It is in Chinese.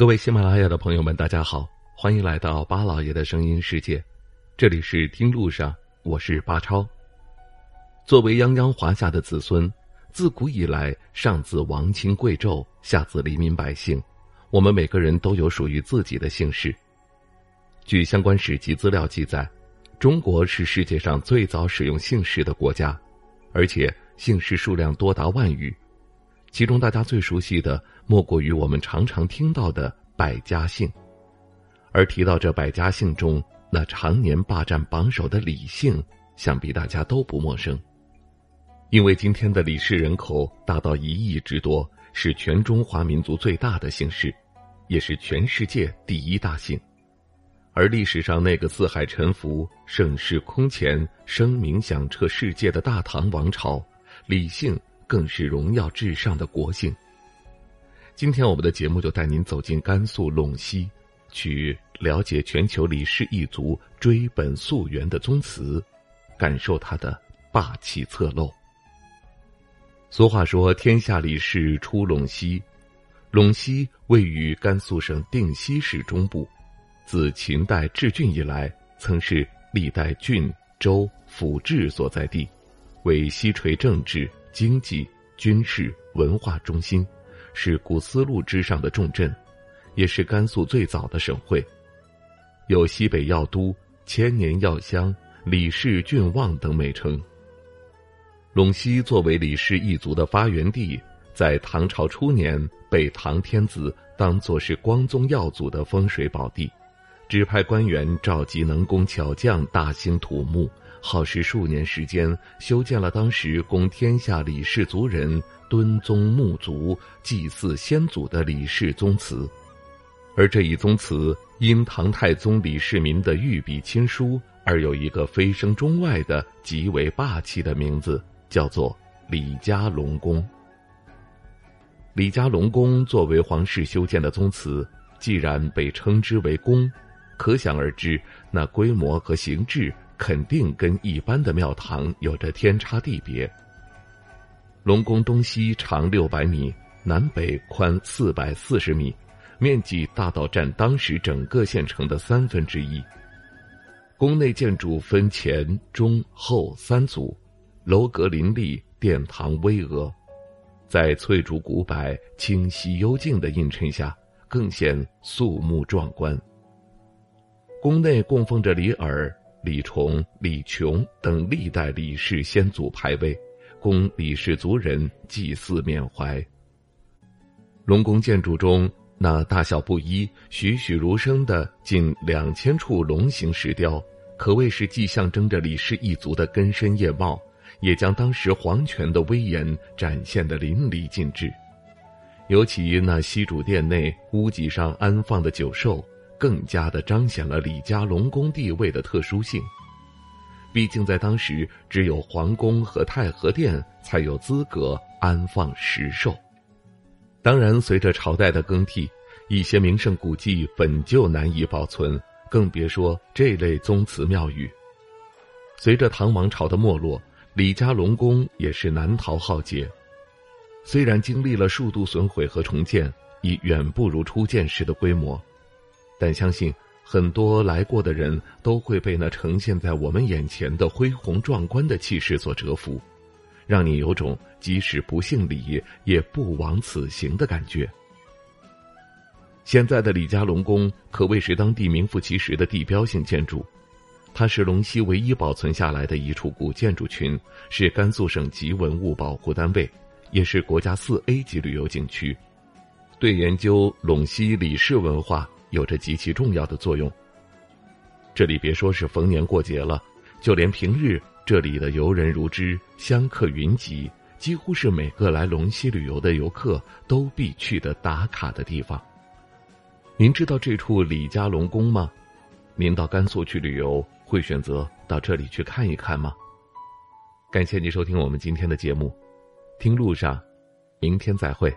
各位喜马拉雅的朋友们，大家好，欢迎来到巴老爷的声音世界。这里是听路上，我是巴超。作为泱泱华夏的子孙，自古以来，上自王亲贵胄，下自黎民百姓，我们每个人都有属于自己的姓氏。据相关史籍资料记载，中国是世界上最早使用姓氏的国家，而且姓氏数量多达万余。其中大家最熟悉的，莫过于我们常常听到的百家姓。而提到这百家姓中，那常年霸占榜首的李姓，想必大家都不陌生。因为今天的李氏人口达到一亿之多，是全中华民族最大的姓氏，也是全世界第一大姓。而历史上那个四海沉浮、盛世空前、声名响彻世界的大唐王朝，李姓。更是荣耀至上的国姓。今天我们的节目就带您走进甘肃陇西，去了解全球李氏一族追本溯源的宗祠，感受它的霸气侧漏。俗话说：“天下李氏出陇西。”陇西位于甘肃省定西市中部，自秦代置郡以来，曾是历代郡、州、府治所在地，为西陲政治。经济、军事、文化中心，是古丝路之上的重镇，也是甘肃最早的省会，有西北药都、千年药乡、李氏郡望等美称。陇西作为李氏一族的发源地，在唐朝初年被唐天子当作是光宗耀祖的风水宝地，指派官员召集能工巧匠，大兴土木。耗时数年时间，修建了当时供天下李氏族人敦宗沐族、祭祀先祖的李氏宗祠。而这一宗祠因唐太宗李世民的御笔亲书，而有一个飞升中外的极为霸气的名字，叫做李家龙宫。李家龙宫作为皇室修建的宗祠，既然被称之为宫，可想而知，那规模和形制。肯定跟一般的庙堂有着天差地别。龙宫东西长六百米，南北宽四百四十米，面积大到占当时整个县城的三分之一。宫内建筑分前、中、后三组，楼阁林立，殿堂巍峨，在翠竹古柏、清晰幽静的映衬下，更显肃穆壮观。宫内供奉着李耳。李崇、李琼等历代李氏先祖牌位，供李氏族人祭祀缅怀。龙宫建筑中那大小不一、栩栩如生的近两千处龙形石雕，可谓是既象征着李氏一族的根深叶茂，也将当时皇权的威严展现的淋漓尽致。尤其那西主殿内屋脊上安放的九兽。更加的彰显了李家龙宫地位的特殊性。毕竟在当时，只有皇宫和太和殿才有资格安放石兽。当然，随着朝代的更替，一些名胜古迹本就难以保存，更别说这类宗祠庙宇。随着唐王朝的没落，李家龙宫也是难逃浩劫。虽然经历了数度损毁和重建，已远不如初建时的规模。但相信很多来过的人都会被那呈现在我们眼前的恢宏壮观的气势所折服，让你有种即使不姓李也不枉此行的感觉。现在的李家龙宫可谓是当地名副其实的地标性建筑，它是龙溪唯一保存下来的一处古建筑群，是甘肃省级文物保护单位，也是国家四 A 级旅游景区，对研究陇西李氏文化。有着极其重要的作用。这里别说是逢年过节了，就连平日这里的游人如织，香客云集，几乎是每个来龙溪旅游的游客都必去的打卡的地方。您知道这处李家龙宫吗？您到甘肃去旅游，会选择到这里去看一看吗？感谢您收听我们今天的节目，听路上，明天再会。